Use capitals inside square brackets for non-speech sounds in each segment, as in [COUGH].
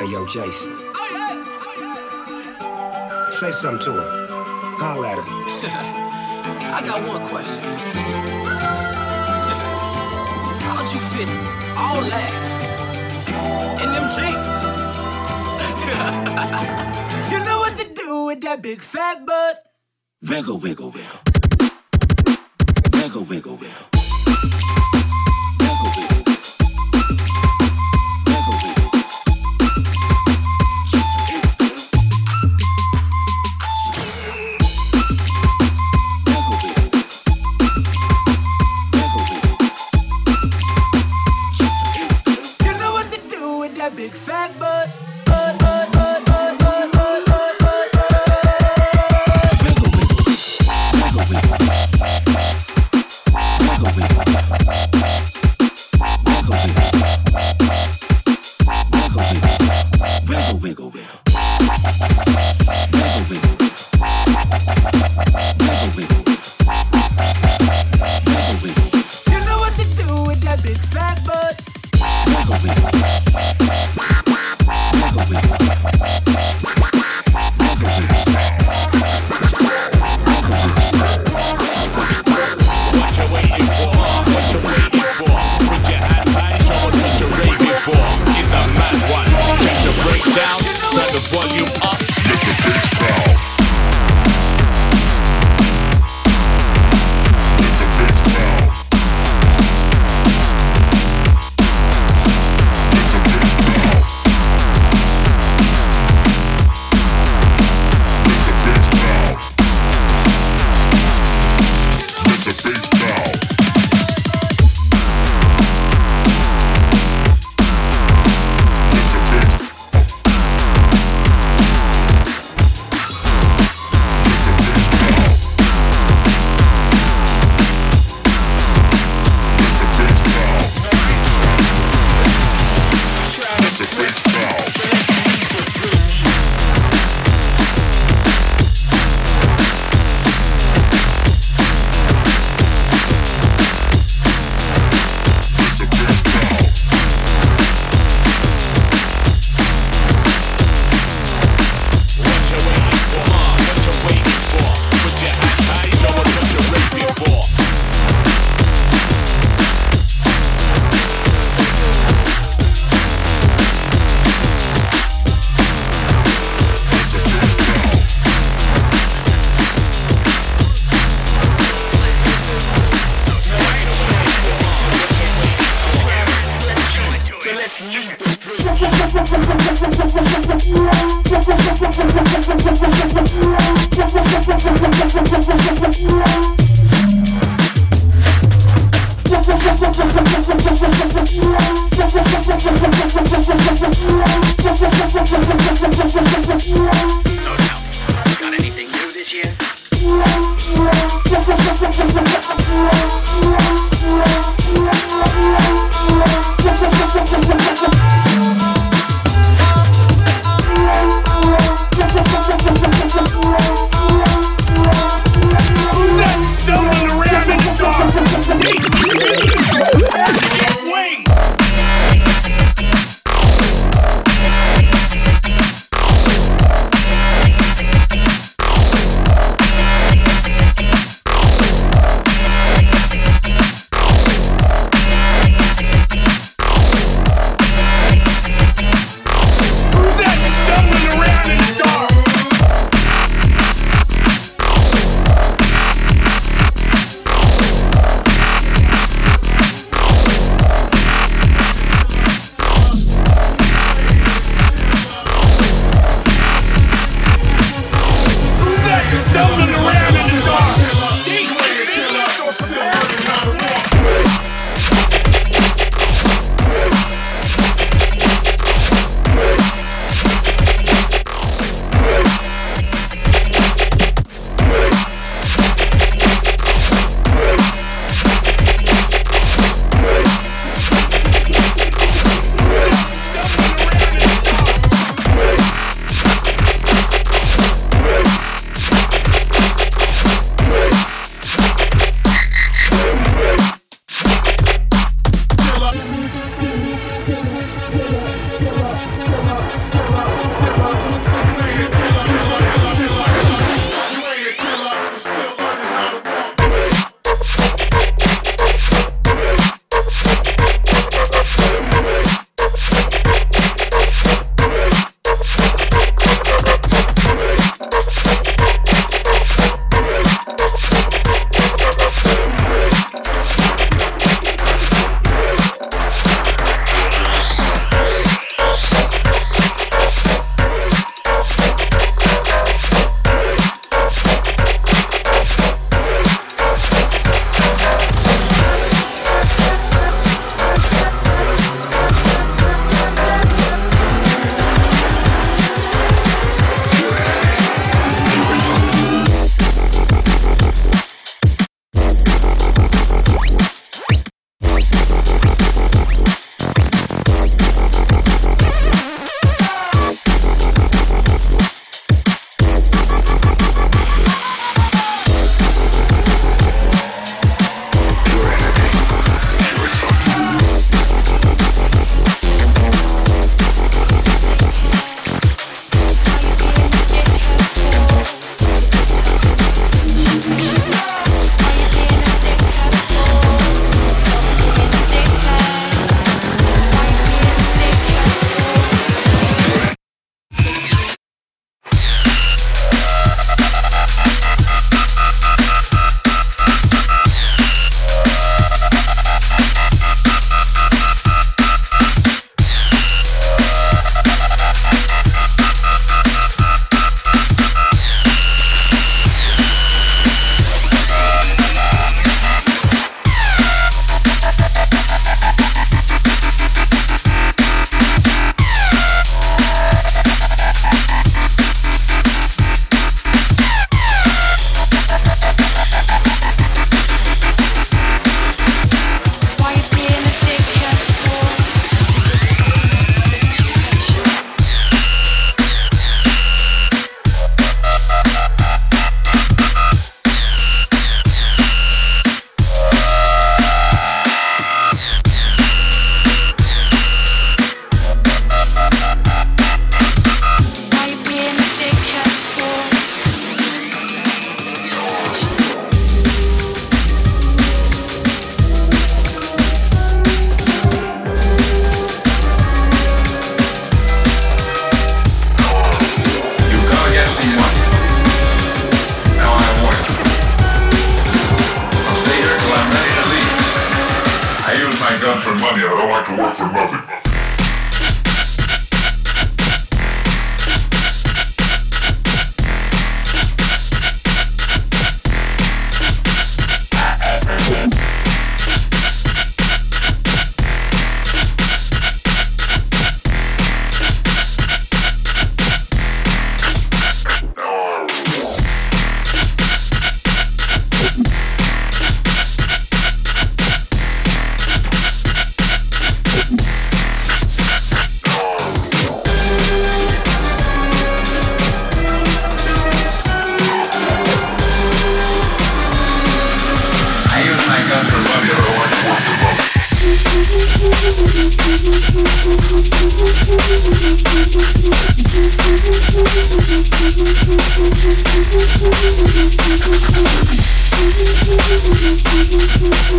Hey, yo, Jason. Say something to her. Holler at her. [LAUGHS] I got one question. [LAUGHS] How'd you fit all that in them jeans? [LAUGHS] you know what to do with that big fat butt. Wiggle, wiggle, wiggle. Wiggle, wiggle, wiggle. Flagbird.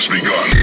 has begun.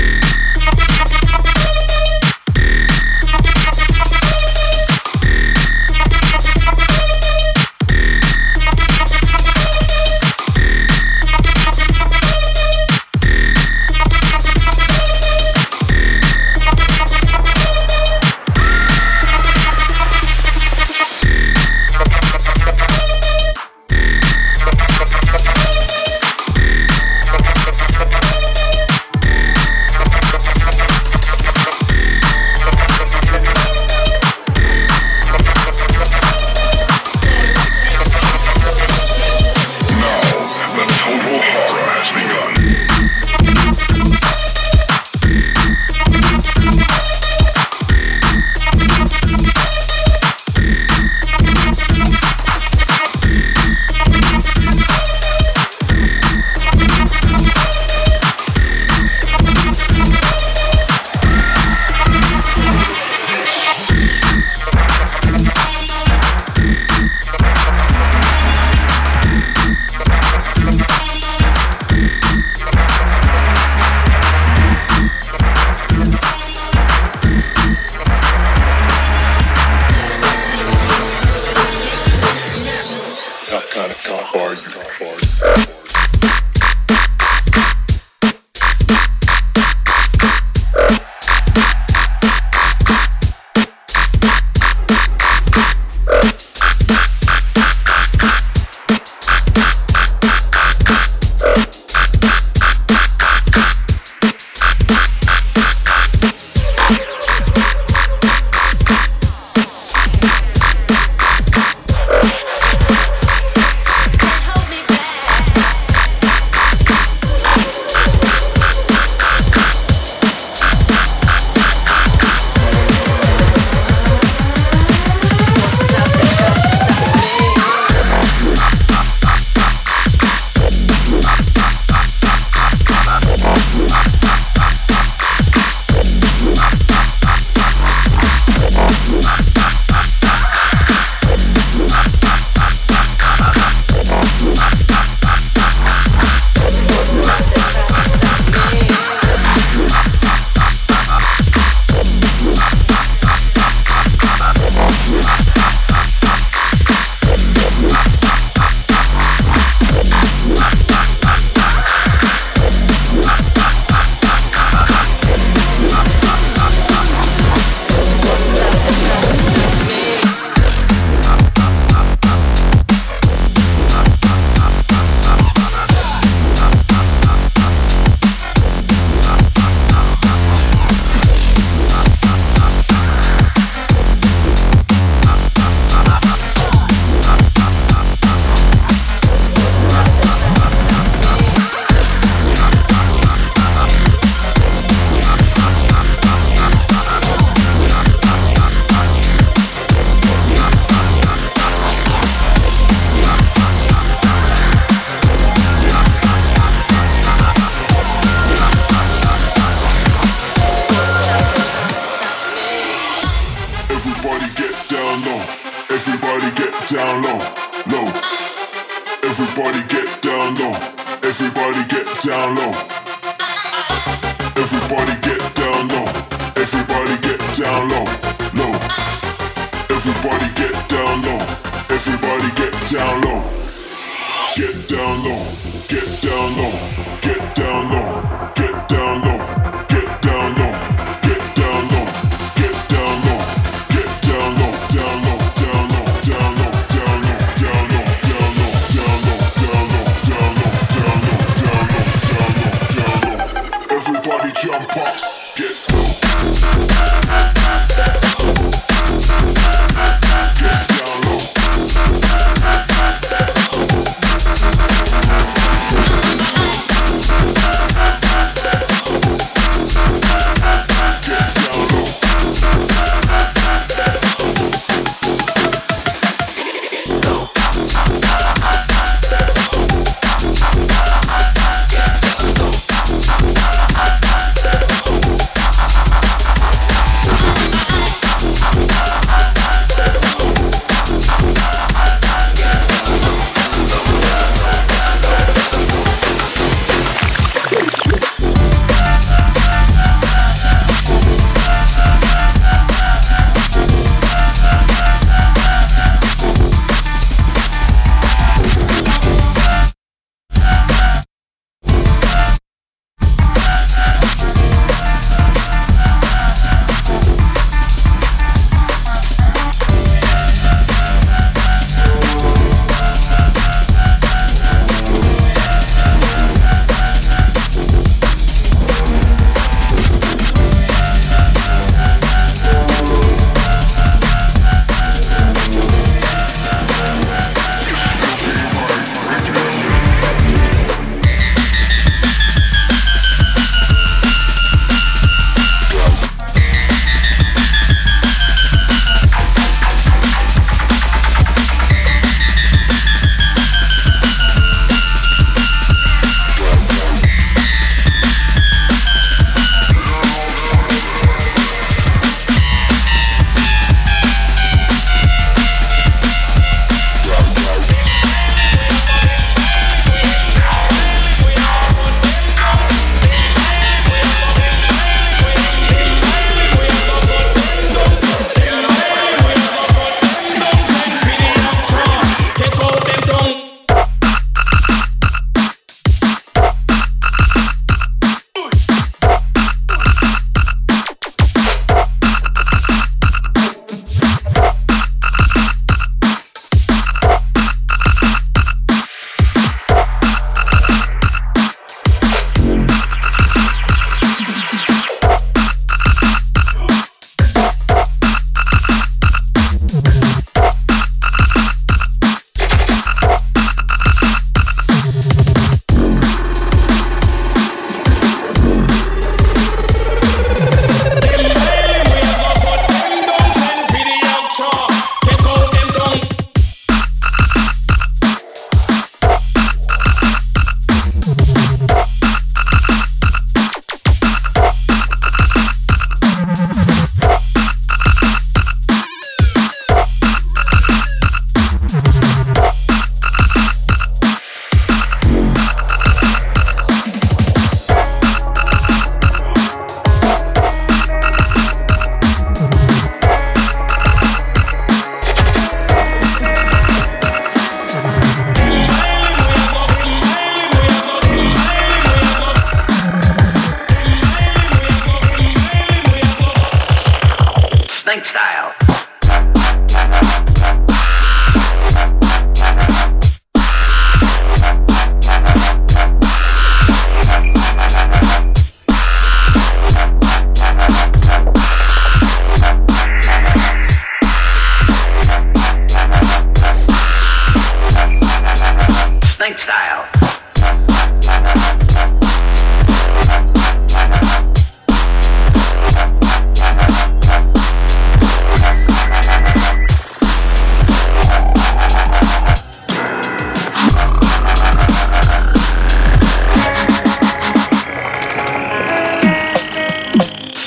Down low.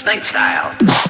snake style.